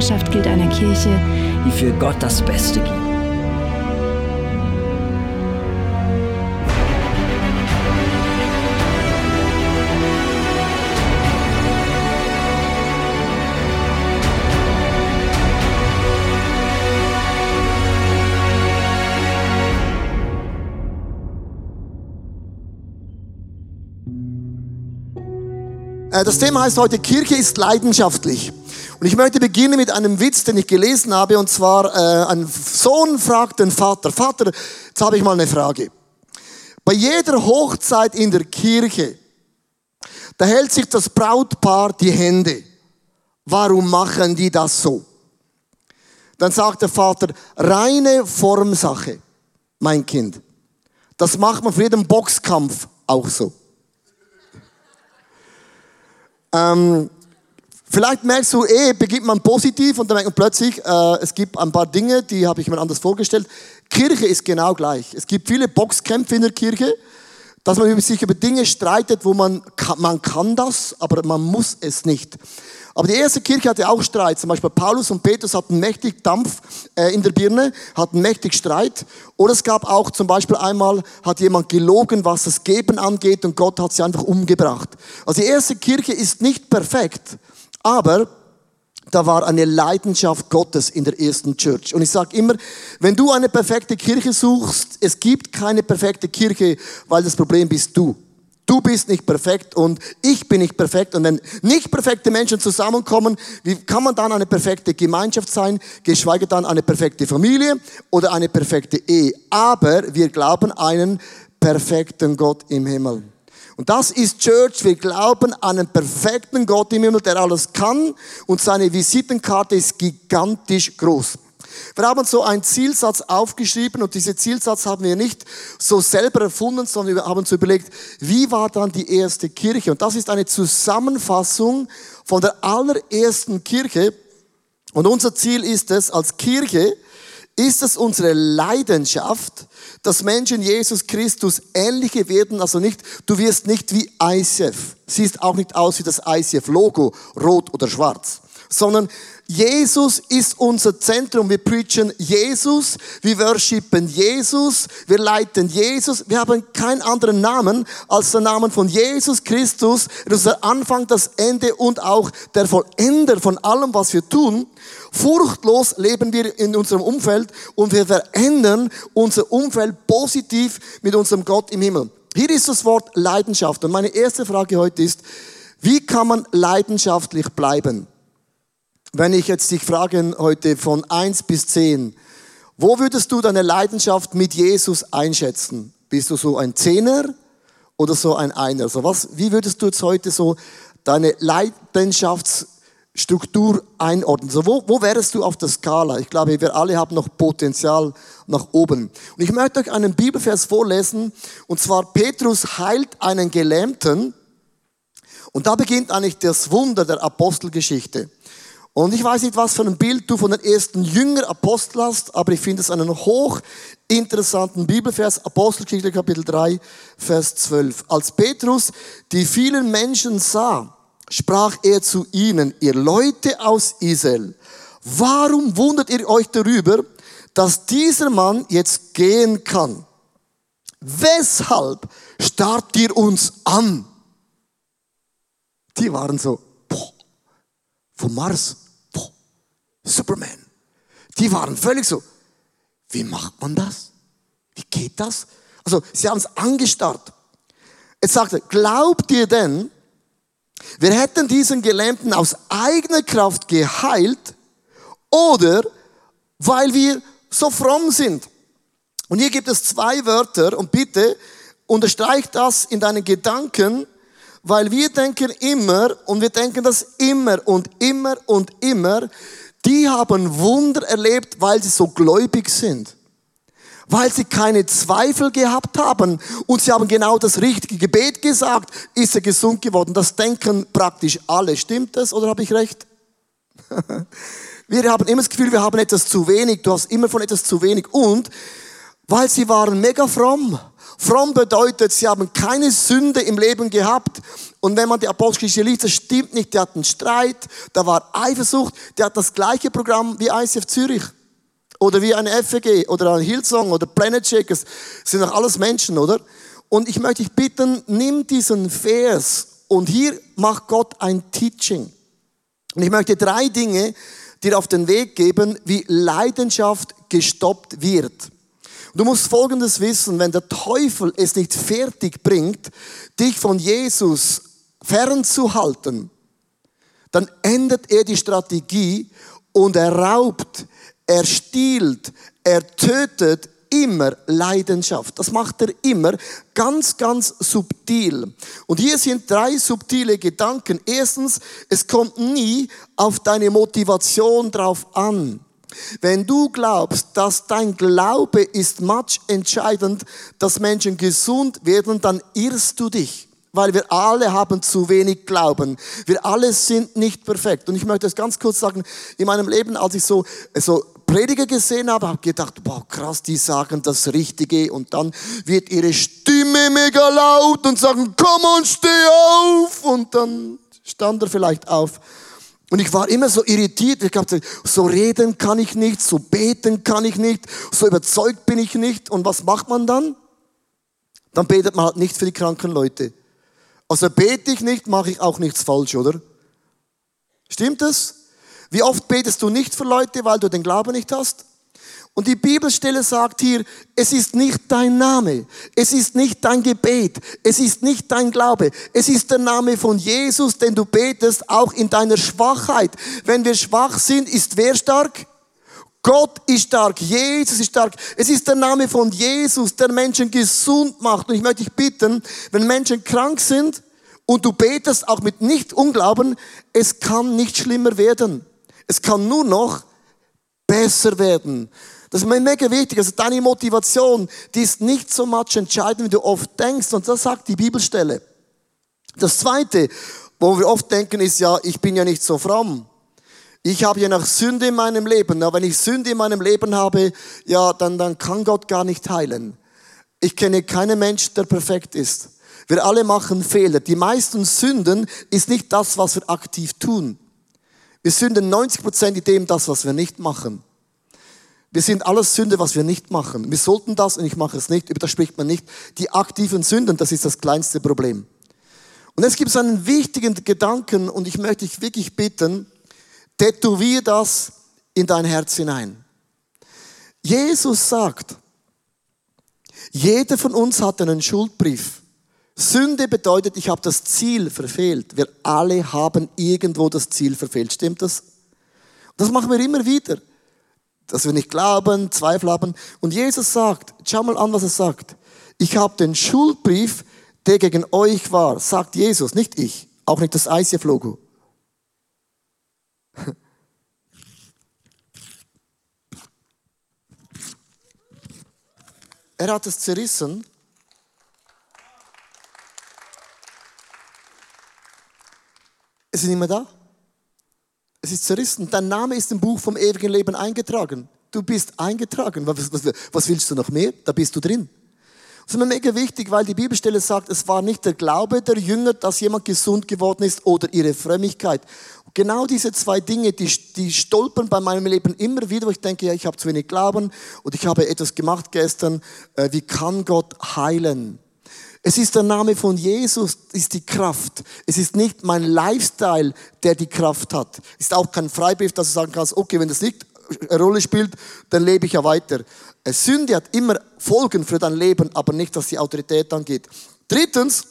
Unsere Leidenschaft gilt einer Kirche, die für Gott das Beste gibt. Äh, Das Thema heißt heute, Kirche ist leidenschaftlich. Und ich möchte beginnen mit einem Witz, den ich gelesen habe, und zwar äh, ein Sohn fragt den Vater, Vater, jetzt habe ich mal eine Frage. Bei jeder Hochzeit in der Kirche, da hält sich das Brautpaar die Hände. Warum machen die das so? Dann sagt der Vater, reine Formsache, mein Kind. Das macht man für jeden Boxkampf auch so. Ähm, vielleicht merkst du, eh, beginnt man positiv und dann merkt man plötzlich, äh, es gibt ein paar Dinge, die habe ich mir anders vorgestellt. Kirche ist genau gleich. Es gibt viele Boxkämpfe in der Kirche, dass man sich über Dinge streitet, wo man man kann das, aber man muss es nicht. Aber die erste Kirche hatte auch Streit. Zum Beispiel Paulus und Petrus hatten mächtig Dampf äh, in der Birne, hatten mächtig Streit. Oder es gab auch zum Beispiel einmal, hat jemand gelogen, was das Geben angeht und Gott hat sie einfach umgebracht. Also die erste Kirche ist nicht perfekt, aber da war eine Leidenschaft Gottes in der ersten Church. Und ich sage immer, wenn du eine perfekte Kirche suchst, es gibt keine perfekte Kirche, weil das Problem bist du. Du bist nicht perfekt und ich bin nicht perfekt. Und wenn nicht perfekte Menschen zusammenkommen, wie kann man dann eine perfekte Gemeinschaft sein, geschweige dann eine perfekte Familie oder eine perfekte Ehe? Aber wir glauben einen perfekten Gott im Himmel. Und das ist Church. Wir glauben an einen perfekten Gott im Himmel, der alles kann. Und seine Visitenkarte ist gigantisch groß. Wir haben so einen Zielsatz aufgeschrieben und diese Zielsatz haben wir nicht so selber erfunden, sondern wir haben uns überlegt, wie war dann die erste Kirche? Und das ist eine Zusammenfassung von der allerersten Kirche. Und unser Ziel ist es, als Kirche, ist es unsere Leidenschaft, dass Menschen Jesus Christus ähnliche werden, also nicht, du wirst nicht wie ICF, siehst auch nicht aus wie das ICF-Logo, rot oder schwarz, sondern Jesus ist unser Zentrum. Wir preachen Jesus, wir worshipen Jesus, wir leiten Jesus. Wir haben keinen anderen Namen als den Namen von Jesus Christus. Das ist der Anfang, das Ende und auch der Vollender von allem, was wir tun. Furchtlos leben wir in unserem Umfeld und wir verändern unser Umfeld positiv mit unserem Gott im Himmel. Hier ist das Wort Leidenschaft. Und meine erste Frage heute ist, wie kann man leidenschaftlich bleiben? Wenn ich jetzt dich frage heute von eins bis zehn, wo würdest du deine Leidenschaft mit Jesus einschätzen? Bist du so ein Zehner oder so ein Einer? Also was, wie würdest du jetzt heute so deine Leidenschaftsstruktur einordnen? So, wo, wo wärst du auf der Skala? Ich glaube, wir alle haben noch Potenzial nach oben. Und ich möchte euch einen Bibelvers vorlesen, und zwar Petrus heilt einen Gelähmten, und da beginnt eigentlich das Wunder der Apostelgeschichte. Und ich weiß nicht, was für ein Bild du von den ersten Jünger Apostel hast, aber ich finde es einen hochinteressanten Bibelvers, Apostelgeschichte Kapitel 3, Vers 12. Als Petrus die vielen Menschen sah, sprach er zu ihnen, ihr Leute aus Israel, warum wundert ihr euch darüber, dass dieser Mann jetzt gehen kann? Weshalb starrt ihr uns an? Die waren so, boah, vom Mars, boah, Superman. Die waren völlig so, wie macht man das? Wie geht das? Also, sie haben es angestarrt. Jetzt sagt er, glaubt ihr denn, wir hätten diesen Gelähmten aus eigener Kraft geheilt oder weil wir so fromm sind? Und hier gibt es zwei Wörter und bitte unterstreich das in deinen Gedanken, weil wir denken immer und wir denken das immer und immer und immer, Die haben Wunder erlebt, weil sie so gläubig sind. Weil sie keine Zweifel gehabt haben und sie haben genau das richtige Gebet gesagt, ist er gesund geworden. Das denken praktisch alle. Stimmt das oder habe ich recht? Wir haben immer das Gefühl, wir haben etwas zu wenig. Du hast immer von etwas zu wenig. Und weil sie waren mega fromm. Fromm bedeutet, sie haben keine Sünde im Leben gehabt. Und wenn man die Apostelgeschichte liest, das stimmt nicht. Der hat einen Streit, da war Eifersucht, der hat das gleiche Programm wie ICF Zürich. Oder wie eine FEG oder ein Hillsong oder Planet Shakers. Sind doch alles Menschen, oder? Und ich möchte dich bitten, nimm diesen Vers und hier macht Gott ein Teaching. Und ich möchte drei Dinge dir auf den Weg geben, wie Leidenschaft gestoppt wird. Du musst Folgendes wissen, wenn der Teufel es nicht fertig bringt, dich von Jesus fernzuhalten, dann ändert er die Strategie und er raubt, er stiehlt, er tötet immer Leidenschaft. Das macht er immer ganz, ganz subtil. Und hier sind drei subtile Gedanken. Erstens, es kommt nie auf deine Motivation drauf an. Wenn du glaubst, dass dein Glaube ist much entscheidend, dass Menschen gesund werden, dann irrst du dich. Weil wir alle haben zu wenig Glauben. Wir alle sind nicht perfekt. Und ich möchte es ganz kurz sagen, in meinem Leben, als ich so, so Prediger gesehen habe, habe gedacht, boah, krass, die sagen das Richtige und dann wird ihre Stimme mega laut und sagen, komm und steh auf und dann stand er vielleicht auf und ich war immer so irritiert. Ich dachte, so reden kann ich nicht, so beten kann ich nicht, so überzeugt bin ich nicht. Und was macht man dann? Dann betet man halt nicht für die kranken Leute. Also bete ich nicht, mache ich auch nichts falsch, oder? Stimmt es? Wie oft betest du nicht für Leute, weil du den Glauben nicht hast? Und die Bibelstelle sagt hier, es ist nicht dein Name, es ist nicht dein Gebet, es ist nicht dein Glaube, es ist der Name von Jesus, den du betest, auch in deiner Schwachheit. Wenn wir schwach sind, ist wer stark? Gott ist stark, Jesus ist stark. Es ist der Name von Jesus, der Menschen gesund macht. Und ich möchte dich bitten, wenn Menschen krank sind und du betest auch mit Nicht-Unglauben, es kann nicht schlimmer werden. Es kann nur noch besser werden. Das ist mir mega wichtig. Also deine Motivation, die ist nicht so much entscheidend, wie du oft denkst. Und das sagt die Bibelstelle. Das zweite, wo wir oft denken, ist ja, ich bin ja nicht so fromm. Ich habe ja noch Sünde in meinem Leben. Aber wenn ich Sünde in meinem Leben habe, ja, dann, dann kann Gott gar nicht heilen. Ich kenne keinen Mensch, der perfekt ist. Wir alle machen Fehler. Die meisten Sünden ist nicht das, was wir aktiv tun. Wir sünden 90 Prozent in dem, das, was wir nicht machen. Wir sind alles Sünde, was wir nicht machen. Wir sollten das und ich mache es nicht. Über das spricht man nicht. Die aktiven Sünden, das ist das kleinste Problem. Und jetzt gibt es einen wichtigen Gedanken und ich möchte dich wirklich bitten, tätowier das in dein Herz hinein. Jesus sagt, jeder von uns hat einen Schuldbrief. Sünde bedeutet, ich habe das Ziel verfehlt. Wir alle haben irgendwo das Ziel verfehlt. Stimmt das? Das machen wir immer wieder dass wir nicht glauben, Zweifel haben. Und Jesus sagt, schau mal an, was er sagt. Ich habe den Schuldbrief, der gegen euch war, sagt Jesus, nicht ich, auch nicht das ICF-Logo. Er hat es zerrissen. Es ist nicht mehr da. Es ist zerrissen. Dein Name ist im Buch vom ewigen Leben eingetragen. Du bist eingetragen. Was, was, was willst du noch mehr? Da bist du drin. Das ist mir mega wichtig, weil die Bibelstelle sagt, es war nicht der Glaube der Jünger, dass jemand gesund geworden ist oder ihre Frömmigkeit. Genau diese zwei Dinge, die, die stolpern bei meinem Leben immer wieder, wo ich denke, ja, ich habe zu wenig Glauben und ich habe etwas gemacht gestern. Äh, wie kann Gott heilen? Es ist der Name von Jesus, ist die Kraft. Es ist nicht mein Lifestyle, der die Kraft hat. Es ist auch kein Freibrief, dass du sagen kannst, okay, wenn das nicht eine Rolle spielt, dann lebe ich ja weiter. Sünde hat immer Folgen für dein Leben, aber nicht, was die Autorität angeht. Drittens,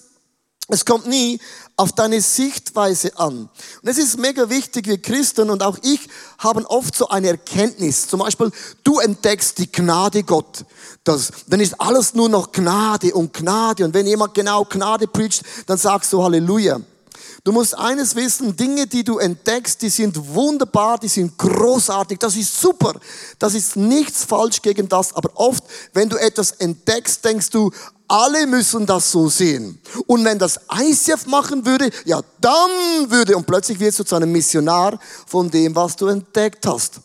es kommt nie auf deine Sichtweise an. Und es ist mega wichtig, wir Christen und auch ich haben oft so eine Erkenntnis. Zum Beispiel, du entdeckst die Gnade Gott. Das, dann ist alles nur noch Gnade und Gnade. Und wenn jemand genau Gnade preacht, dann sagst du Halleluja. Du musst eines wissen, Dinge, die du entdeckst, die sind wunderbar, die sind großartig, das ist super. Das ist nichts falsch gegen das, aber oft, wenn du etwas entdeckst, denkst du, alle müssen das so sehen. Und wenn das ICF machen würde, ja, dann würde, und plötzlich wirst du zu einem Missionar von dem, was du entdeckt hast.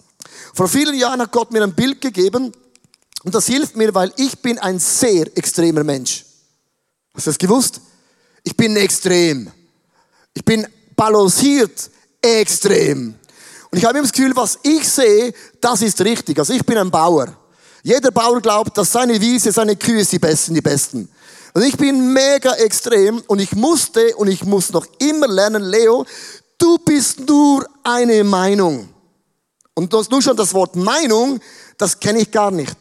Vor vielen Jahren hat Gott mir ein Bild gegeben, und das hilft mir, weil ich bin ein sehr extremer Mensch. Hast du das gewusst? Ich bin extrem. Ich bin balanciert extrem. Und ich habe immer das Gefühl, was ich sehe, das ist richtig. Also ich bin ein Bauer. Jeder Bauer glaubt, dass seine Wiese, seine Kühe die besten, die besten. Und ich bin mega extrem und ich musste und ich muss noch immer lernen, Leo, du bist nur eine Meinung. Und du hast nur schon das Wort Meinung, das kenne ich gar nicht,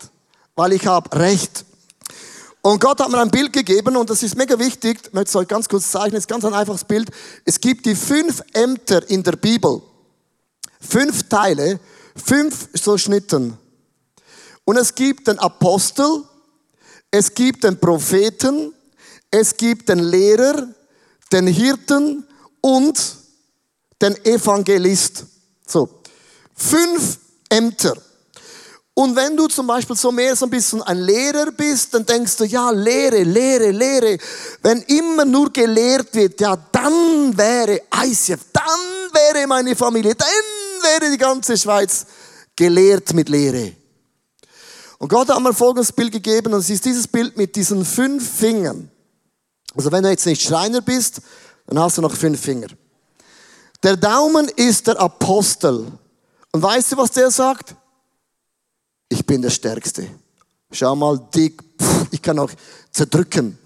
weil ich habe Recht. Und Gott hat mir ein Bild gegeben und das ist mega wichtig. Ich möchte es euch ganz kurz zeichnen. Es ist ganz ein einfaches Bild. Es gibt die fünf Ämter in der Bibel. Fünf Teile, fünf so Schnitten. Und es gibt den Apostel, es gibt den Propheten, es gibt den Lehrer, den Hirten und den Evangelist. So. Fünf Ämter. Und wenn du zum Beispiel so mehr so ein bisschen ein Lehrer bist, dann denkst du, ja, Lehre, Lehre, Lehre. Wenn immer nur gelehrt wird, ja, dann wäre ICF, dann wäre meine Familie, dann wäre die ganze Schweiz gelehrt mit Lehre. Und Gott hat mir folgendes Bild gegeben, und es ist dieses Bild mit diesen fünf Fingern. Also wenn du jetzt nicht Schreiner bist, dann hast du noch fünf Finger. Der Daumen ist der Apostel. Und weißt du, was der sagt? Ich bin der Stärkste. Schau mal, dick, ich kann auch zerdrücken.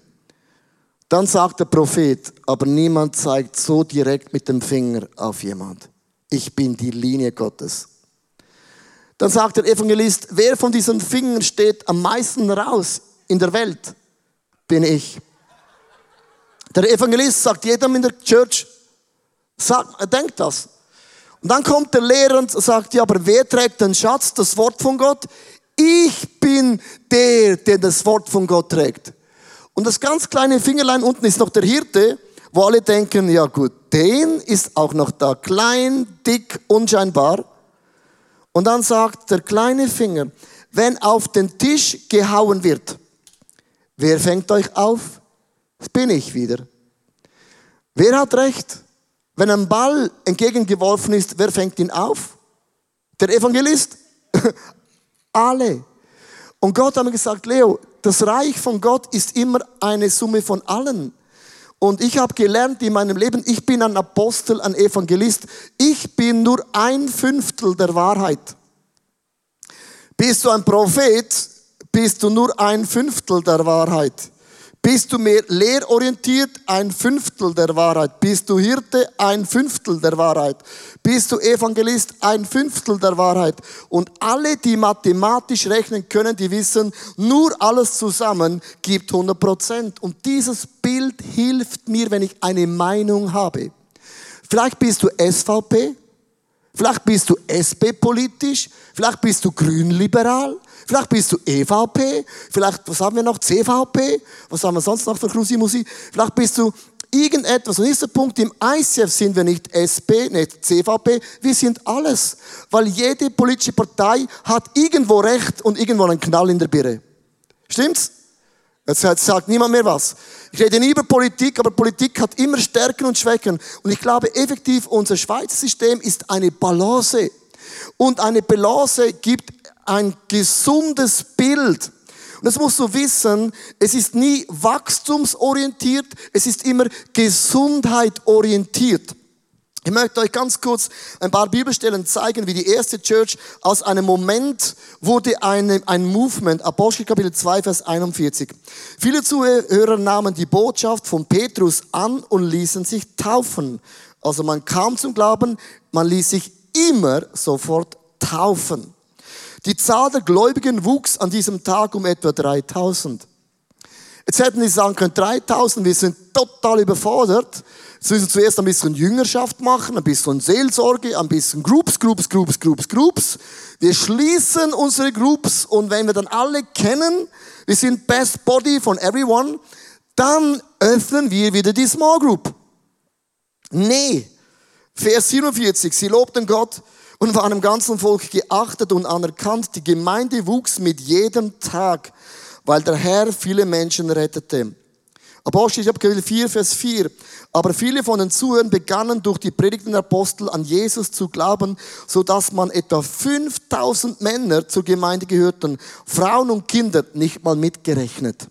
Dann sagt der Prophet, aber niemand zeigt so direkt mit dem Finger auf jemand. Ich bin die Linie Gottes. Dann sagt der Evangelist, wer von diesen Fingern steht am meisten raus in der Welt? Bin ich. Der Evangelist sagt jedem in der Church, sagt, denkt das. Und dann kommt der Lehrer und sagt, ja, aber wer trägt den Schatz, das Wort von Gott? Ich bin der, der das Wort von Gott trägt. Und das ganz kleine Fingerlein unten ist noch der Hirte, wo alle denken, ja gut, den ist auch noch da, klein, dick, unscheinbar. Und dann sagt der kleine Finger, wenn auf den Tisch gehauen wird, wer fängt euch auf? Das bin ich wieder. Wer hat recht? Wenn ein Ball entgegengeworfen ist, wer fängt ihn auf? Der Evangelist? Alle. Und Gott hat mir gesagt, Leo, das Reich von Gott ist immer eine Summe von allen. Und ich habe gelernt in meinem Leben, ich bin ein Apostel, ein Evangelist. Ich bin nur ein Fünftel der Wahrheit. Bist du ein Prophet, bist du nur ein Fünftel der Wahrheit. Bist du mehr lehrorientiert? Ein Fünftel der Wahrheit. Bist du Hirte? Ein Fünftel der Wahrheit. Bist du Evangelist? Ein Fünftel der Wahrheit. Und alle, die mathematisch rechnen können, die wissen, nur alles zusammen gibt 100 Prozent. Und dieses Bild hilft mir, wenn ich eine Meinung habe. Vielleicht bist du SVP, vielleicht bist du SP politisch, vielleicht bist du grünliberal, Vielleicht bist du EVP, vielleicht, was haben wir noch, CVP, was haben wir sonst noch für Krusimusi? Vielleicht bist du irgendetwas. Und der Punkt, im ICF sind wir nicht SP, nicht CVP, wir sind alles. Weil jede politische Partei hat irgendwo Recht und irgendwo einen Knall in der Birne. Stimmt's? Jetzt sagt niemand mehr was. Ich rede nie über Politik, aber Politik hat immer Stärken und Schwächen. Und ich glaube effektiv, unser Schweizer System ist eine Balance. Und eine Balance gibt ein gesundes Bild. Und das musst du wissen, es ist nie wachstumsorientiert, es ist immer gesundheitorientiert. Ich möchte euch ganz kurz ein paar Bibelstellen zeigen, wie die erste Church aus einem Moment wurde eine, ein Movement, Apostel Kapitel 2, Vers 41. Viele Zuhörer nahmen die Botschaft von Petrus an und ließen sich taufen. Also man kam zum Glauben, man ließ sich immer sofort taufen. Die Zahl der Gläubigen wuchs an diesem Tag um etwa 3000. Jetzt hätten die sagen können, 3000, wir sind total überfordert. Jetzt müssen wir zuerst ein bisschen Jüngerschaft machen, ein bisschen Seelsorge, ein bisschen Groups, Groups, Groups, Groups, Groups. Wir schließen unsere Groups und wenn wir dann alle kennen, wir sind Best Body von everyone, dann öffnen wir wieder die Small Group. Nee. Vers 47. Sie lobten Gott und waren im ganzen Volk geachtet und anerkannt. Die Gemeinde wuchs mit jedem Tag, weil der Herr viele Menschen rettete. Apostelgeschichte Kapitel 4, Vers 4. Aber viele von den Zuhörern begannen durch die Predigten der Apostel an Jesus zu glauben, so dass man etwa 5000 Männer zur Gemeinde gehörten, Frauen und Kinder nicht mal mitgerechnet.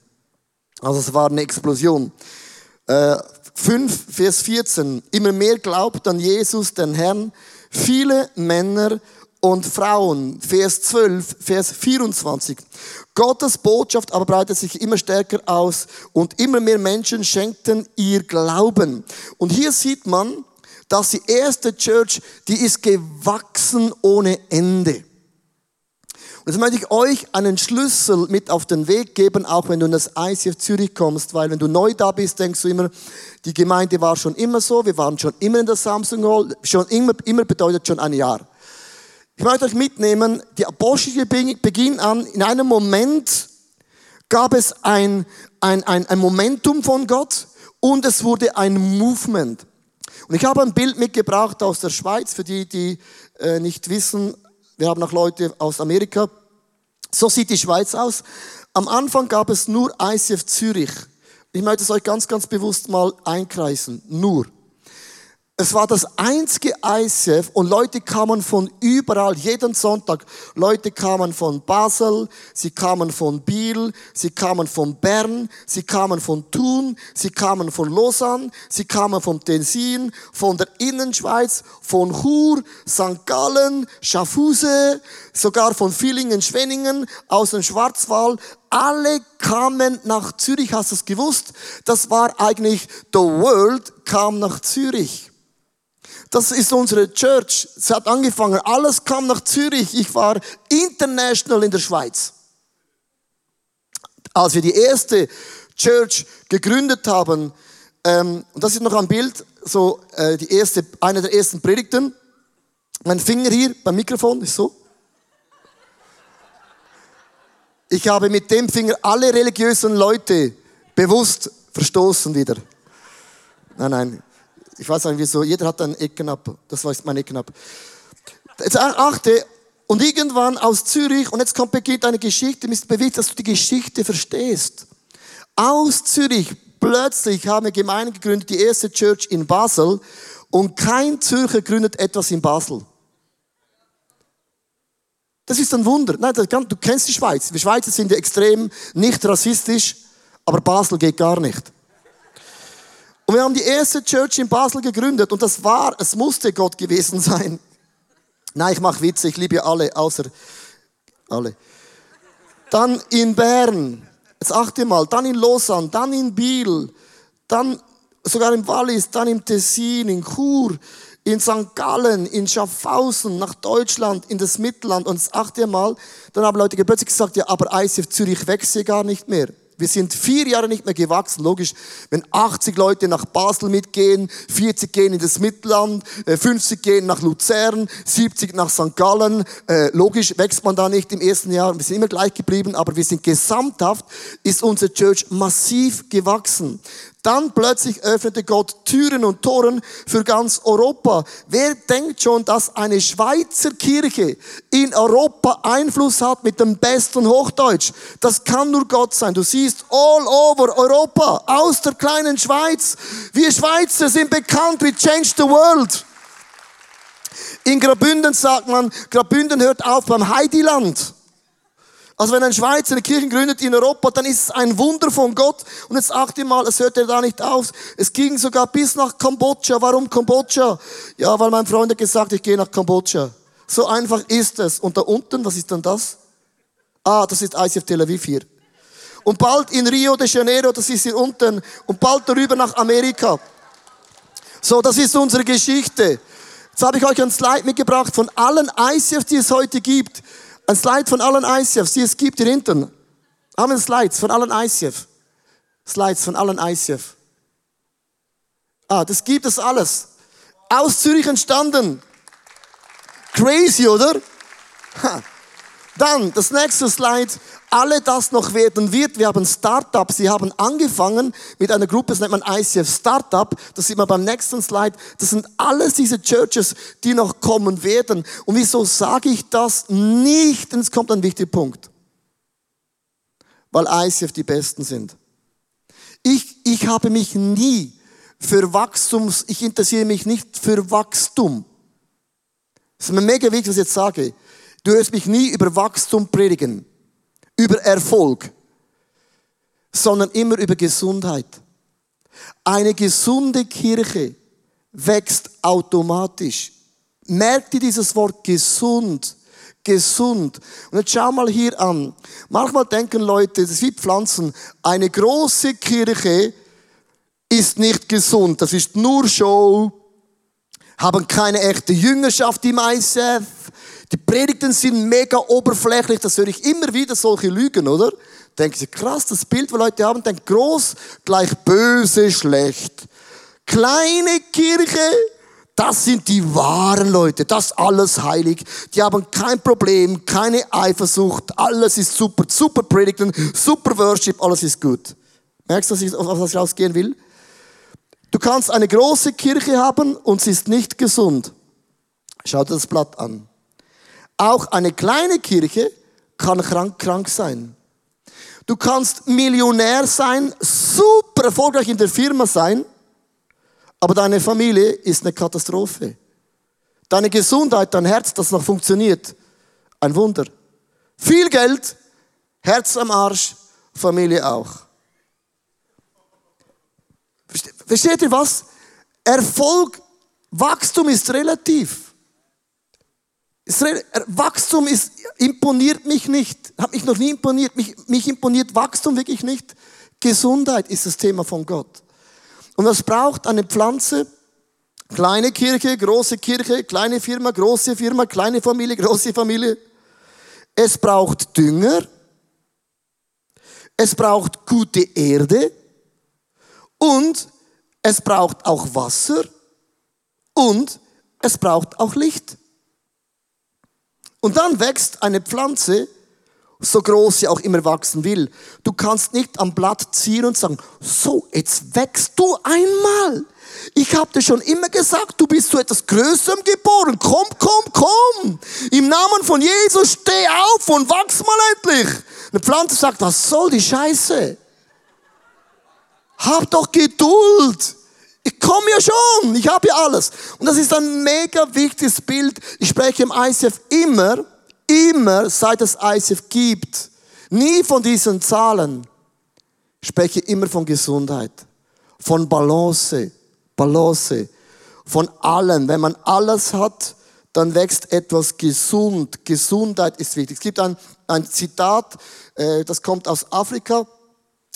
Also es war eine Explosion. Äh, 5, Vers 14. Immer mehr glaubt an Jesus, den Herrn, viele Männer und Frauen. Vers 12, Vers 24. Gottes Botschaft aber breitet sich immer stärker aus und immer mehr Menschen schenkten ihr Glauben. Und hier sieht man, dass die erste Church, die ist gewachsen ohne Ende. Und jetzt möchte ich euch einen Schlüssel mit auf den Weg geben, auch wenn du in das ICF Zürich kommst, weil wenn du neu da bist, denkst du immer, die Gemeinde war schon immer so, wir waren schon immer in der Samsung Hall, schon immer, immer bedeutet schon ein Jahr. Ich möchte euch mitnehmen, die apostolische Beginn an, in einem Moment gab es ein, ein, ein, ein Momentum von Gott und es wurde ein Movement. Und ich habe ein Bild mitgebracht aus der Schweiz, für die, die äh, nicht wissen, wir haben auch Leute aus Amerika. So sieht die Schweiz aus. Am Anfang gab es nur ICF Zürich. Ich möchte es euch ganz, ganz bewusst mal einkreisen. Nur. Es war das einzige ICF und Leute kamen von überall, jeden Sonntag. Leute kamen von Basel, sie kamen von Biel, sie kamen von Bern, sie kamen von Thun, sie kamen von Lausanne, sie kamen vom Tessin, von der Innenschweiz, von Chur, St. Gallen, Schaffhuse, sogar von Villingen, Schwenningen, aus dem Schwarzwald. Alle kamen nach Zürich, hast du es gewusst? Das war eigentlich, the world kam nach Zürich. Das ist unsere Church. Es hat angefangen, alles kam nach Zürich. Ich war international in der Schweiz. Als wir die erste Church gegründet haben, ähm, und das ist noch ein Bild, so äh, die erste, eine der ersten Predigten. Mein Finger hier beim Mikrofon ist so. Ich habe mit dem Finger alle religiösen Leute bewusst verstoßen wieder. Nein, nein, ich weiß nicht wieso, jeder hat einen Eckenab. Das war mein Eckenab. Jetzt achte, und irgendwann aus Zürich, und jetzt kommt, beginnt eine Geschichte, mir ist bewegt, dass du die Geschichte verstehst. Aus Zürich, plötzlich haben wir Gemeinden gegründet, die erste Church in Basel, und kein Zürcher gründet etwas in Basel. Das ist ein Wunder. Nein, du kennst die Schweiz. Wir Schweizer sind extrem nicht rassistisch, aber Basel geht gar nicht. Und wir haben die erste Church in Basel gegründet und das war, es musste Gott gewesen sein. Nein, ich mache Witze, ich liebe alle, außer alle. Dann in Bern, jetzt achte mal, dann in Lausanne, dann in Biel, dann sogar im Wallis, dann im Tessin, in Chur, in St. Gallen, in Schaffhausen, nach Deutschland, in das Mittelland. Und das achte Mal, dann haben Leute plötzlich gesagt, ja, aber ICF Zürich wächst hier gar nicht mehr. Wir sind vier Jahre nicht mehr gewachsen. Logisch, wenn 80 Leute nach Basel mitgehen, 40 gehen in das Mittelland, 50 äh, gehen nach Luzern, 70 nach St. Gallen. Äh, logisch wächst man da nicht im ersten Jahr. Wir sind immer gleich geblieben, aber wir sind gesamthaft, ist unsere Church massiv gewachsen. Dann plötzlich öffnete Gott Türen und Toren für ganz Europa. Wer denkt schon, dass eine Schweizer Kirche in Europa Einfluss hat mit dem besten Hochdeutsch? Das kann nur Gott sein. Du siehst all over Europa, aus der kleinen Schweiz. Wir Schweizer sind bekannt, we change the world. In Grabünden sagt man, Grabünden hört auf beim Heidiland. Also wenn ein Schweizer eine Kirche gründet in Europa, dann ist es ein Wunder von Gott. Und jetzt achte mal, es hört ja da nicht auf. Es ging sogar bis nach Kambodscha. Warum Kambodscha? Ja, weil mein Freund hat gesagt, ich gehe nach Kambodscha. So einfach ist es. Und da unten, was ist dann das? Ah, das ist ICF Tel Aviv hier. Und bald in Rio de Janeiro, das ist hier unten. Und bald darüber nach Amerika. So, das ist unsere Geschichte. Jetzt habe ich euch ein Slide mitgebracht von allen ICFs, die es heute gibt. Ein Slide von allen ICFs, die es gibt hier hinten. Haben wir Slides von allen ICF? Slides von allen ICF. Ah, das gibt es alles. Aus Zürich entstanden. Crazy, oder? Dann, das nächste Slide. Alle das noch werden wird. Wir haben Startups. Sie haben angefangen mit einer Gruppe, das nennt man ICF Startup. Das sieht man beim nächsten Slide. Das sind alles diese Churches, die noch kommen werden. Und wieso sage ich das nicht? Denn es kommt ein wichtiger Punkt. Weil ICF die Besten sind. Ich, ich habe mich nie für Wachstums, ich interessiere mich nicht für Wachstum. Das ist mir mega wichtig, was ich jetzt sage. Du hörst mich nie über Wachstum predigen, über Erfolg, sondern immer über Gesundheit. Eine gesunde Kirche wächst automatisch. Merkt ihr dieses Wort gesund? Gesund. Und jetzt schau mal hier an. Manchmal denken Leute, das ist wie Pflanzen. Eine große Kirche ist nicht gesund. Das ist nur Show. Haben keine echte Jüngerschaft im ISF. Die Predigten sind mega oberflächlich, das höre ich immer wieder, solche Lügen, oder? Denken Sie, krass, das Bild, was Leute haben, denkt groß gleich böse, schlecht. Kleine Kirche, das sind die wahren Leute, das alles heilig. Die haben kein Problem, keine Eifersucht, alles ist super, super Predigten, super Worship, alles ist gut. Merkst du, was ich rausgehen will? Du kannst eine große Kirche haben und sie ist nicht gesund. Schau dir das Blatt an. Auch eine kleine Kirche kann krank, krank sein. Du kannst Millionär sein, super erfolgreich in der Firma sein, aber deine Familie ist eine Katastrophe. Deine Gesundheit, dein Herz, das noch funktioniert, ein Wunder. Viel Geld, Herz am Arsch, Familie auch. Versteht ihr was? Erfolg, Wachstum ist relativ. Wachstum ist, imponiert mich nicht, hat mich noch nie imponiert, mich, mich imponiert Wachstum wirklich nicht. Gesundheit ist das Thema von Gott. Und was braucht eine Pflanze? Kleine Kirche, große Kirche, kleine Firma, große Firma, kleine Familie, große Familie. Es braucht Dünger. Es braucht gute Erde. Und es braucht auch Wasser. Und es braucht auch Licht. Und dann wächst eine Pflanze, so groß sie auch immer wachsen will. Du kannst nicht am Blatt ziehen und sagen, so, jetzt wächst du einmal. Ich habe dir schon immer gesagt, du bist zu etwas Größerem geboren. Komm, komm, komm. Im Namen von Jesus steh auf und wachs mal endlich. Eine Pflanze sagt, was soll die Scheiße? Hab doch Geduld. Ich komme ja schon, ich habe ja alles. Und das ist ein mega wichtiges Bild. Ich spreche im ICF immer, immer, seit es ICF gibt, nie von diesen Zahlen. Ich spreche immer von Gesundheit, von Balance, Balance, von allem. Wenn man alles hat, dann wächst etwas gesund. Gesundheit ist wichtig. Es gibt ein, ein Zitat, äh, das kommt aus Afrika,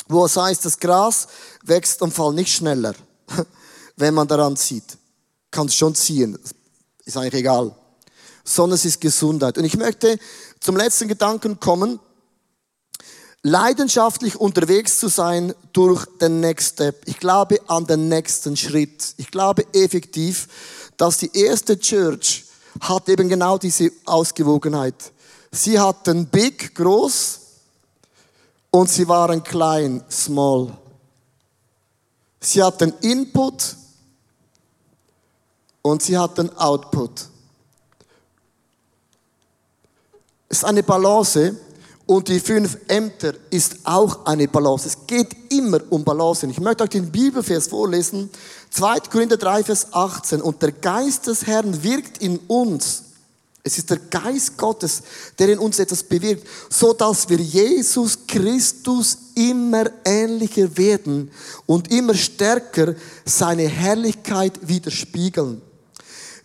wo es heißt, das Gras wächst am Fall nicht schneller wenn man daran zieht. Kann es schon ziehen, ist eigentlich egal. Sondern es ist Gesundheit. Und ich möchte zum letzten Gedanken kommen, leidenschaftlich unterwegs zu sein durch den Next Step. Ich glaube an den nächsten Schritt. Ich glaube effektiv, dass die erste Church hat eben genau diese Ausgewogenheit. Sie hatten big, groß, und sie waren klein, small. Sie hatten Input und sie hat den Output. Es ist eine Balance und die fünf Ämter ist auch eine Balance. Es geht immer um Balance. Ich möchte euch den Bibelvers vorlesen. 2. Korinther 3, Vers 18. Und der Geist des Herrn wirkt in uns. Es ist der Geist Gottes, der in uns etwas bewirkt, so dass wir Jesus Christus immer ähnlicher werden und immer stärker seine Herrlichkeit widerspiegeln.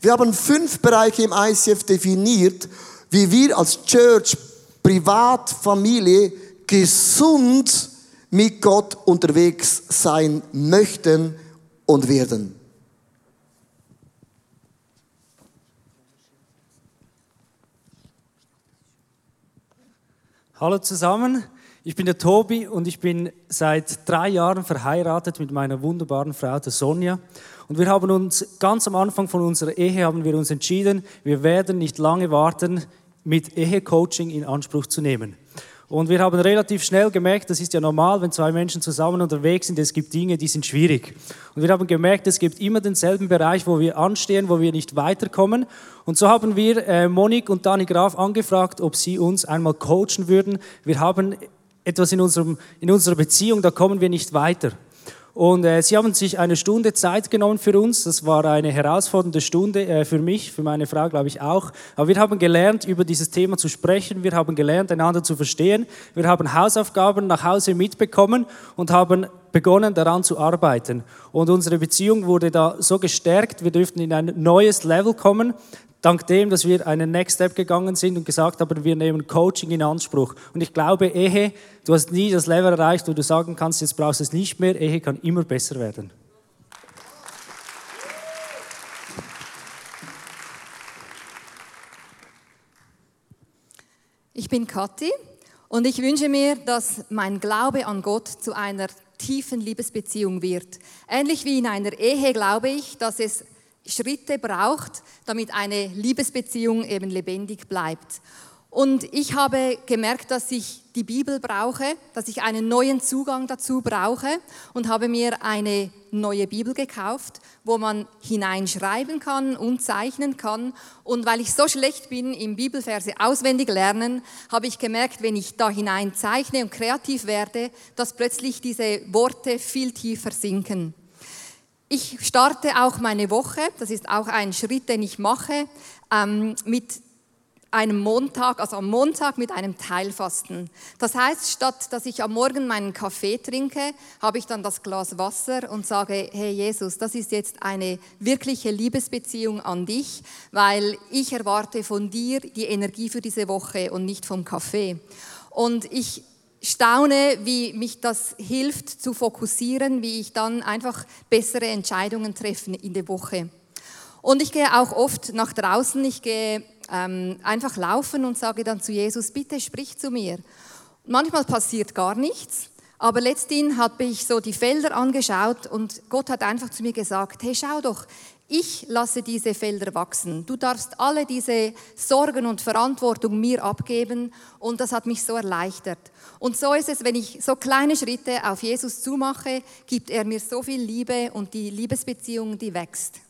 Wir haben fünf Bereiche im ICF definiert, wie wir als Church, Privat, Familie gesund mit Gott unterwegs sein möchten und werden. Hallo zusammen, ich bin der Tobi und ich bin seit drei Jahren verheiratet mit meiner wunderbaren Frau, der Sonja. Und wir haben uns ganz am Anfang von unserer Ehe haben wir uns entschieden, wir werden nicht lange warten mit Ehecoaching in Anspruch zu nehmen. Und wir haben relativ schnell gemerkt, das ist ja normal, wenn zwei Menschen zusammen unterwegs sind, es gibt Dinge, die sind schwierig. Und wir haben gemerkt, es gibt immer denselben Bereich, wo wir anstehen, wo wir nicht weiterkommen. Und so haben wir äh, Monique und Dani Graf angefragt, ob sie uns einmal coachen würden. Wir haben etwas in, unserem, in unserer Beziehung, da kommen wir nicht weiter. Und äh, sie haben sich eine Stunde Zeit genommen für uns. Das war eine herausfordernde Stunde äh, für mich, für meine Frau, glaube ich auch. Aber wir haben gelernt, über dieses Thema zu sprechen. Wir haben gelernt, einander zu verstehen. Wir haben Hausaufgaben nach Hause mitbekommen und haben begonnen, daran zu arbeiten. Und unsere Beziehung wurde da so gestärkt. Wir dürften in ein neues Level kommen dank dem, dass wir einen Next Step gegangen sind und gesagt haben, wir nehmen Coaching in Anspruch. Und ich glaube, Ehe, du hast nie das Level erreicht, wo du sagen kannst, jetzt brauchst du es nicht mehr. Ehe kann immer besser werden. Ich bin Kathi und ich wünsche mir, dass mein Glaube an Gott zu einer tiefen Liebesbeziehung wird. Ähnlich wie in einer Ehe glaube ich, dass es Schritte braucht, damit eine Liebesbeziehung eben lebendig bleibt. Und ich habe gemerkt, dass ich die Bibel brauche, dass ich einen neuen Zugang dazu brauche und habe mir eine neue Bibel gekauft, wo man hineinschreiben kann und zeichnen kann. Und weil ich so schlecht bin im Bibelverse auswendig lernen, habe ich gemerkt, wenn ich da hinein zeichne und kreativ werde, dass plötzlich diese Worte viel tiefer sinken. Ich starte auch meine Woche, das ist auch ein Schritt, den ich mache, ähm, mit einem Montag, also am Montag mit einem Teilfasten. Das heißt, statt dass ich am Morgen meinen Kaffee trinke, habe ich dann das Glas Wasser und sage, hey Jesus, das ist jetzt eine wirkliche Liebesbeziehung an dich, weil ich erwarte von dir die Energie für diese Woche und nicht vom Kaffee. Und ich staune, wie mich das hilft zu fokussieren, wie ich dann einfach bessere Entscheidungen treffe in der Woche. Und ich gehe auch oft nach draußen, ich gehe ähm, einfach laufen und sage dann zu Jesus, bitte sprich zu mir. Manchmal passiert gar nichts, aber letztendlich habe ich so die Felder angeschaut und Gott hat einfach zu mir gesagt, hey schau doch, ich lasse diese Felder wachsen. Du darfst alle diese Sorgen und Verantwortung mir abgeben und das hat mich so erleichtert. Und so ist es, wenn ich so kleine Schritte auf Jesus zumache, gibt er mir so viel Liebe und die Liebesbeziehung, die wächst.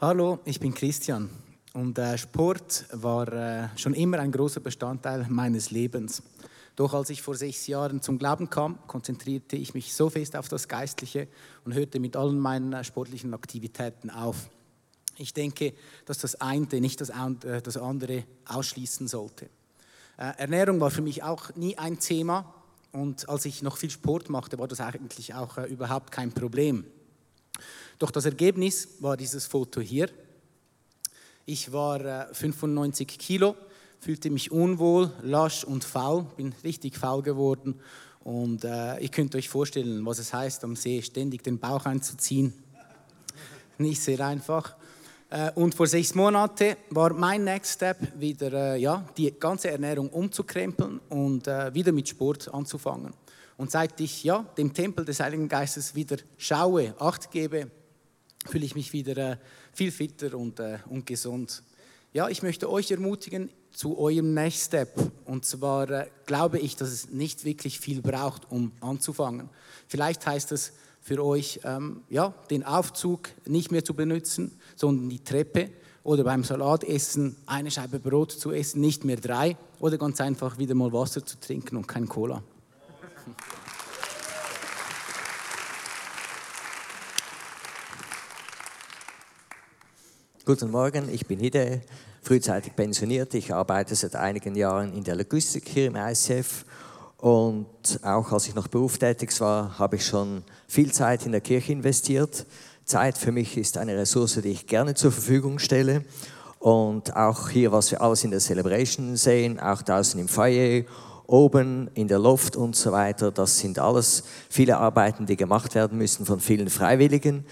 Hallo, ich bin Christian und äh, Sport war äh, schon immer ein großer Bestandteil meines Lebens. Doch als ich vor sechs Jahren zum Glauben kam, konzentrierte ich mich so fest auf das Geistliche und hörte mit allen meinen äh, sportlichen Aktivitäten auf. Ich denke, dass das eine nicht das äh, andere ausschließen sollte. Äh, Ernährung war für mich auch nie ein Thema und als ich noch viel Sport machte, war das eigentlich auch überhaupt kein Problem. Doch das Ergebnis war dieses Foto hier. Ich war 95 Kilo fühlte mich unwohl, lasch und faul, bin richtig faul geworden. Und äh, ihr könnt euch vorstellen, was es heißt, am See ständig den Bauch einzuziehen. Nicht sehr einfach. Äh, und vor sechs Monaten war mein Next Step wieder, äh, ja, die ganze Ernährung umzukrempeln und äh, wieder mit Sport anzufangen. Und seit ich ja, dem Tempel des Heiligen Geistes wieder schaue, Acht gebe, fühle ich mich wieder äh, viel fitter und, äh, und gesund. Ja, ich möchte euch ermutigen, zu eurem Next Step. Und zwar äh, glaube ich, dass es nicht wirklich viel braucht, um anzufangen. Vielleicht heißt es für euch, ähm, ja, den Aufzug nicht mehr zu benutzen, sondern die Treppe oder beim Salatessen eine Scheibe Brot zu essen, nicht mehr drei oder ganz einfach wieder mal Wasser zu trinken und kein Cola. Guten Morgen, ich bin Hide, frühzeitig pensioniert. Ich arbeite seit einigen Jahren in der Logistik hier im ICF. Und auch als ich noch berufstätig war, habe ich schon viel Zeit in der Kirche investiert. Zeit für mich ist eine Ressource, die ich gerne zur Verfügung stelle. Und auch hier, was wir alles in der Celebration sehen, auch draußen im Foyer, oben in der Loft und so weiter, das sind alles viele Arbeiten, die gemacht werden müssen von vielen Freiwilligen,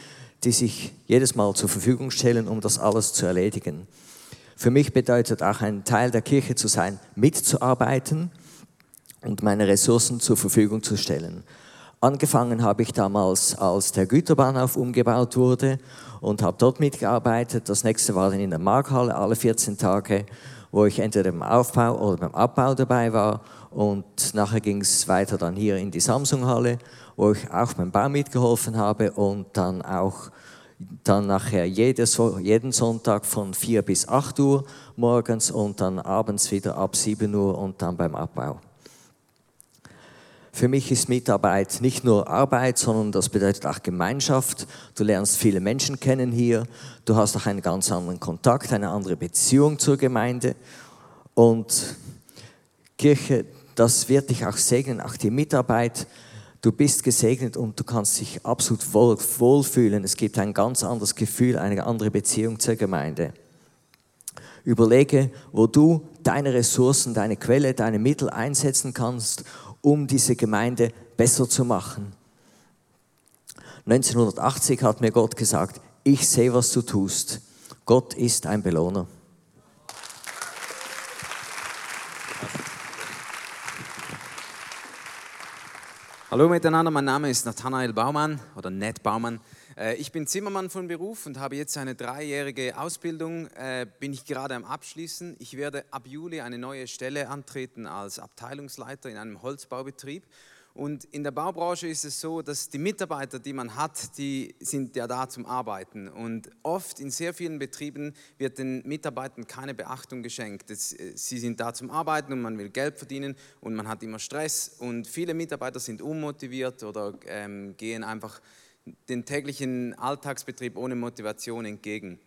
die sich jedes Mal zur Verfügung stellen, um das alles zu erledigen. Für mich bedeutet auch ein Teil der Kirche zu sein, mitzuarbeiten und meine Ressourcen zur Verfügung zu stellen. Angefangen habe ich damals, als der Güterbahnhof umgebaut wurde und habe dort mitgearbeitet. Das nächste war dann in der Markhalle alle 14 Tage, wo ich entweder beim Aufbau oder beim Abbau dabei war. Und nachher ging es weiter dann hier in die Samsung-Halle, wo ich auch beim Bau mitgeholfen habe und dann auch dann nachher jedes, jeden Sonntag von 4 bis 8 Uhr morgens und dann abends wieder ab 7 Uhr und dann beim Abbau. Für mich ist Mitarbeit nicht nur Arbeit, sondern das bedeutet auch Gemeinschaft. Du lernst viele Menschen kennen hier. Du hast auch einen ganz anderen Kontakt, eine andere Beziehung zur Gemeinde. Und Kirche, das wird dich auch segnen, auch die Mitarbeit. Du bist gesegnet und du kannst dich absolut wohl, wohlfühlen. Es gibt ein ganz anderes Gefühl, eine andere Beziehung zur Gemeinde. Überlege, wo du deine Ressourcen, deine Quelle, deine Mittel einsetzen kannst, um diese Gemeinde besser zu machen. 1980 hat mir Gott gesagt, ich sehe, was du tust. Gott ist ein Belohner. Hallo miteinander, mein Name ist Nathanael Baumann oder Ned Baumann. Äh, ich bin Zimmermann von Beruf und habe jetzt eine dreijährige Ausbildung, äh, bin ich gerade am Abschließen. Ich werde ab Juli eine neue Stelle antreten als Abteilungsleiter in einem Holzbaubetrieb. Und in der Baubranche ist es so, dass die Mitarbeiter, die man hat, die sind ja da zum Arbeiten. Und oft in sehr vielen Betrieben wird den Mitarbeitern keine Beachtung geschenkt. Äh, sie sind da zum Arbeiten und man will Geld verdienen und man hat immer Stress. Und viele Mitarbeiter sind unmotiviert oder ähm, gehen einfach den täglichen Alltagsbetrieb ohne Motivation entgegen.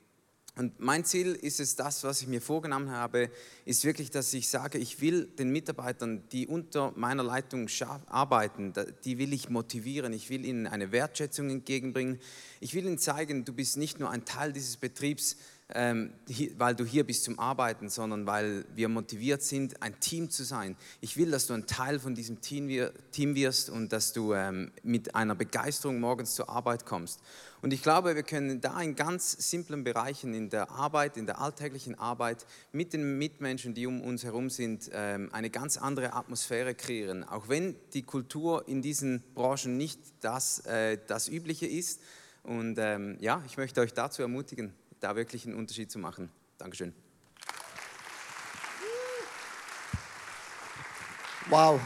Und mein Ziel ist es, das, was ich mir vorgenommen habe, ist wirklich, dass ich sage, ich will den Mitarbeitern, die unter meiner Leitung arbeiten, die will ich motivieren, ich will ihnen eine Wertschätzung entgegenbringen. Ich will ihnen zeigen, du bist nicht nur ein Teil dieses Betriebs, ähm, weil du hier bist zum Arbeiten, sondern weil wir motiviert sind, ein Team zu sein. Ich will, dass du ein Teil von diesem Team, wirst und dass du ähm, mit einer Begeisterung morgens zur Arbeit kommst. Und ich glaube, wir können da in ganz simplen Bereichen in der Arbeit, in der alltäglichen Arbeit mit den Mitmenschen, die um uns herum sind, ähm, eine ganz andere Atmosphäre kreieren. Auch wenn die Kultur in diesen Branchen nicht das, äh, das Übliche ist. Und ja, ich möchte euch dazu ermutigen, da wirklich einen Unterschied zu machen. Dankeschön. Wow.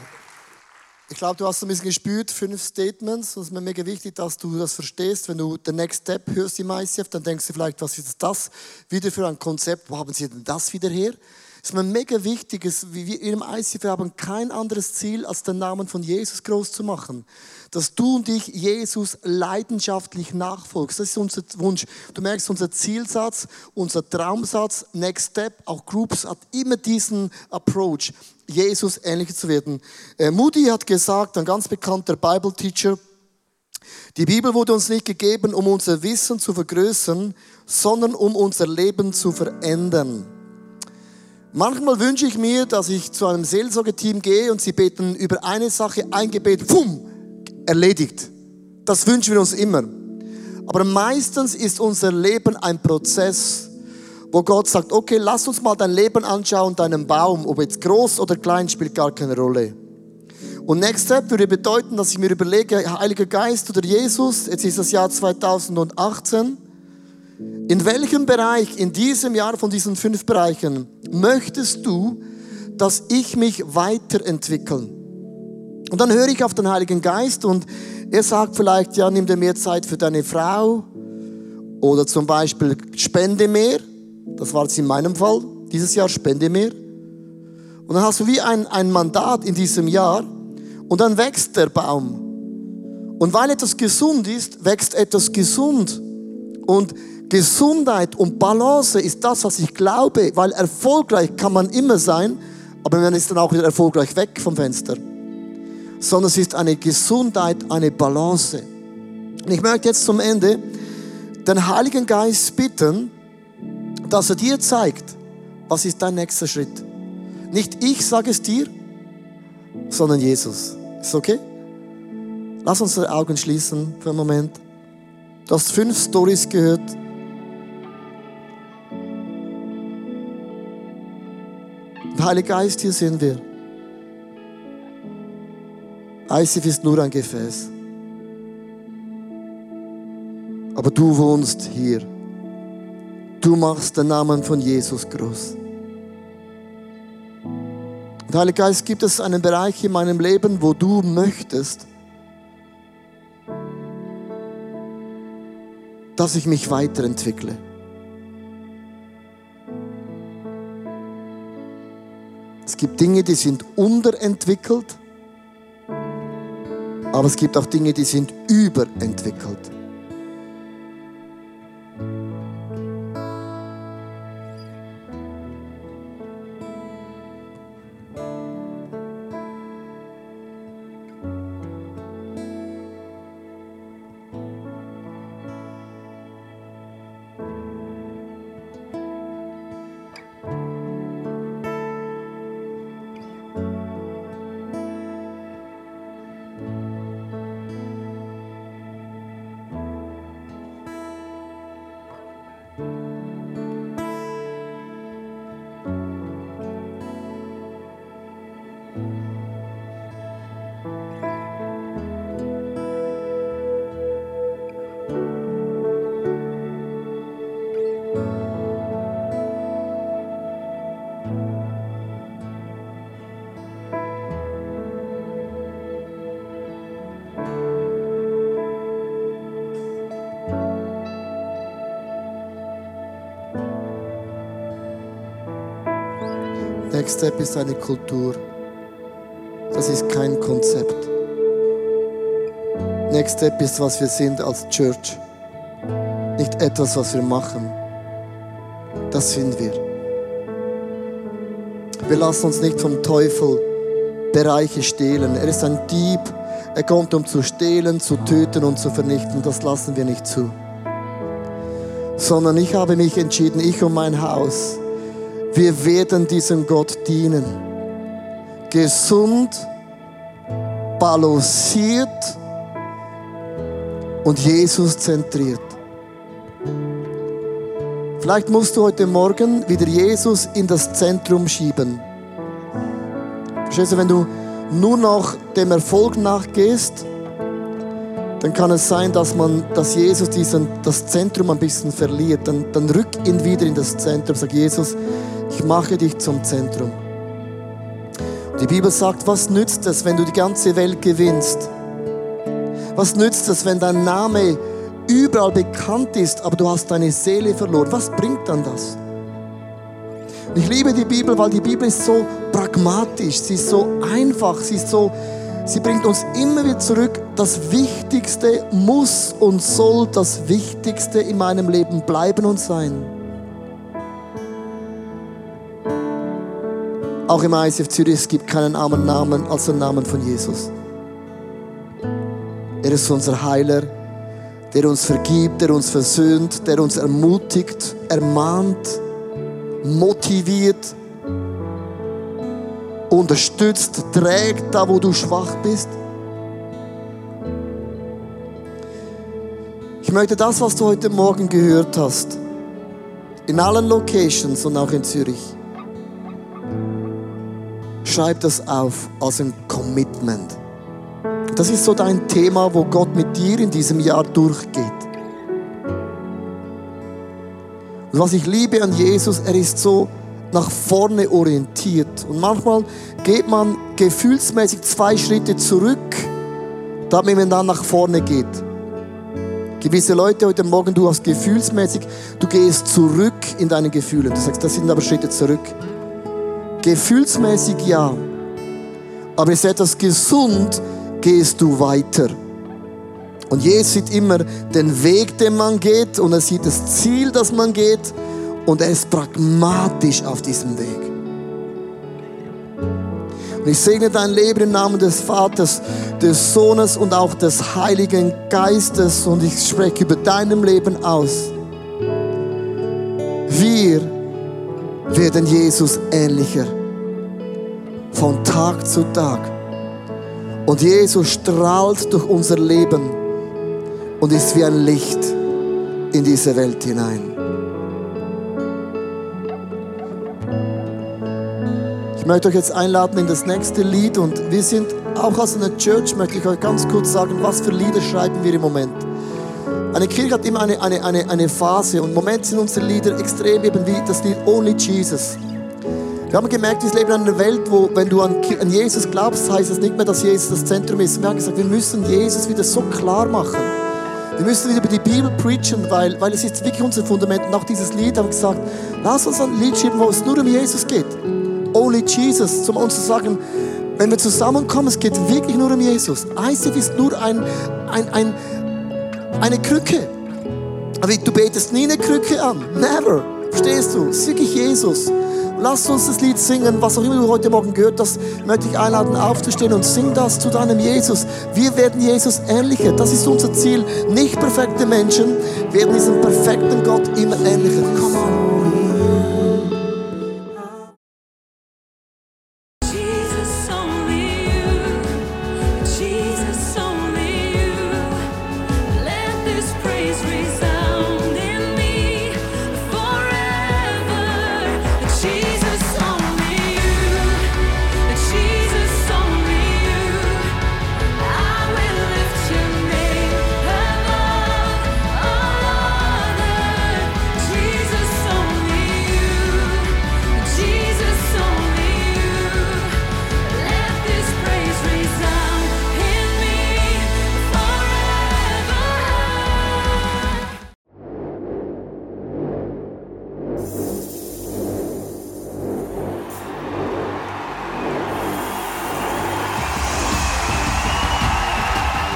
Ich glaube, du hast ein bisschen gespürt, fünf Statements. Und es ist mir mega wichtig, dass du das verstehst. Wenn du den Next Step hörst im ICF, dann denkst du vielleicht, was ist das wieder für ein Konzept? Wo haben sie denn das wieder her? Ist mir mega wichtig, wir im ICF haben kein anderes Ziel, als den Namen von Jesus groß zu machen dass du und ich Jesus leidenschaftlich nachfolgst. Das ist unser Wunsch. Du merkst, unser Zielsatz, unser Traumsatz, Next Step, auch Groups hat immer diesen Approach, Jesus ähnlich zu werden. Äh, Moody hat gesagt, ein ganz bekannter Bible Teacher, die Bibel wurde uns nicht gegeben, um unser Wissen zu vergrößern, sondern um unser Leben zu verändern. Manchmal wünsche ich mir, dass ich zu einem Seelsorgeteam gehe und sie beten über eine Sache ein Gebet, fumm, erledigt. Das wünschen wir uns immer. Aber meistens ist unser Leben ein Prozess, wo Gott sagt, okay, lass uns mal dein Leben anschauen, deinen Baum, ob jetzt groß oder klein, spielt gar keine Rolle. Und Next Step würde bedeuten, dass ich mir überlege, Heiliger Geist oder Jesus, jetzt ist das Jahr 2018, in welchem Bereich in diesem Jahr von diesen fünf Bereichen möchtest du, dass ich mich weiterentwickeln? Und dann höre ich auf den Heiligen Geist und er sagt vielleicht, ja, nimm dir mehr Zeit für deine Frau oder zum Beispiel spende mehr. Das war es in meinem Fall. Dieses Jahr spende mehr. Und dann hast du wie ein, ein Mandat in diesem Jahr und dann wächst der Baum. Und weil etwas gesund ist, wächst etwas gesund. Und Gesundheit und Balance ist das, was ich glaube, weil erfolgreich kann man immer sein, aber man ist dann auch wieder erfolgreich weg vom Fenster sondern es ist eine Gesundheit, eine Balance. Und ich möchte jetzt zum Ende den Heiligen Geist bitten, dass er dir zeigt, was ist dein nächster Schritt. Nicht ich sage es dir, sondern Jesus. Ist okay? Lass uns die Augen schließen für einen Moment. Du hast fünf Stories gehört. Heilige Geist, hier sind wir. ICF ist nur ein Gefäß. Aber du wohnst hier. Du machst den Namen von Jesus groß. Und Heiliger Geist, gibt es einen Bereich in meinem Leben, wo du möchtest, dass ich mich weiterentwickle? Es gibt Dinge, die sind unterentwickelt, aber es gibt auch Dinge, die sind überentwickelt. Step ist eine Kultur. Das ist kein Konzept. Next Step ist, was wir sind als Church. Nicht etwas, was wir machen. Das sind wir. Wir lassen uns nicht vom Teufel Bereiche stehlen. Er ist ein Dieb. Er kommt, um zu stehlen, zu töten und zu vernichten. Das lassen wir nicht zu. Sondern ich habe mich entschieden, ich und mein Haus, wir werden diesem Gott dienen. Gesund, balanciert und Jesus zentriert. Vielleicht musst du heute Morgen wieder Jesus in das Zentrum schieben. Verstehst du, wenn du nur noch dem Erfolg nachgehst, dann kann es sein, dass, man, dass Jesus diesen, das Zentrum ein bisschen verliert. Dann, dann rück ihn wieder in das Zentrum. Sag Jesus, ich mache dich zum Zentrum. Die Bibel sagt, was nützt es, wenn du die ganze Welt gewinnst? Was nützt es, wenn dein Name überall bekannt ist, aber du hast deine Seele verloren? Was bringt dann das? Ich liebe die Bibel, weil die Bibel ist so pragmatisch, sie ist so einfach, sie ist so, sie bringt uns immer wieder zurück. Das Wichtigste muss und soll das Wichtigste in meinem Leben bleiben und sein. Auch im ICF Zürich, es gibt keinen anderen Namen als den Namen von Jesus. Er ist unser Heiler, der uns vergibt, der uns versöhnt, der uns ermutigt, ermahnt, motiviert, unterstützt, trägt, da wo du schwach bist. Ich möchte das, was du heute Morgen gehört hast, in allen Locations und auch in Zürich, schreib das auf als ein Commitment. Das ist so dein Thema, wo Gott mit dir in diesem Jahr durchgeht. Und was ich liebe an Jesus, er ist so nach vorne orientiert. Und manchmal geht man gefühlsmäßig zwei Schritte zurück, damit man dann nach vorne geht. Gewisse Leute heute Morgen, du hast gefühlsmäßig, du gehst zurück in deine Gefühle. Du sagst, das sind aber Schritte zurück. Gefühlsmäßig ja. Aber ist etwas gesund, gehst du weiter. Und Jesus sieht immer den Weg, den man geht und er sieht das Ziel, das man geht und er ist pragmatisch auf diesem Weg. Und ich segne dein Leben im Namen des Vaters, des Sohnes und auch des Heiligen Geistes und ich spreche über deinem Leben aus. Wir werden Jesus ähnlicher. Von Tag zu Tag. Und Jesus strahlt durch unser Leben und ist wie ein Licht in diese Welt hinein. Ich möchte euch jetzt einladen in das nächste Lied und wir sind auch als eine Church, möchte ich euch ganz kurz sagen, was für Lieder schreiben wir im Moment. Eine Kirche hat immer eine, eine, eine, eine Phase und im Moment sind unsere Lieder extrem eben wie das Lied Only Jesus. Wir haben gemerkt, wir leben in einer Welt, wo, wenn du an, Jesus glaubst, heißt es nicht mehr, dass Jesus das Zentrum ist. Wir haben gesagt, wir müssen Jesus wieder so klar machen. Wir müssen wieder über die Bibel preachen, weil, weil es ist wirklich unser Fundament. Nach dieses Lied haben wir gesagt, lass uns ein Lied schreiben, wo es nur um Jesus geht. Only Jesus, um uns zu sagen, wenn wir zusammenkommen, es geht wirklich nur um Jesus. ICF ist nur ein, ein, ein, eine Krücke. Aber du betest nie eine Krücke an. Never. Verstehst du? Es ist wirklich Jesus. Lass uns das Lied singen, was auch immer du heute Morgen gehört hast, möchte ich einladen, aufzustehen und sing das zu deinem Jesus. Wir werden Jesus ähnlicher. Das ist unser Ziel. Nicht perfekte Menschen werden diesem perfekten Gott immer ähnlicher. Come on.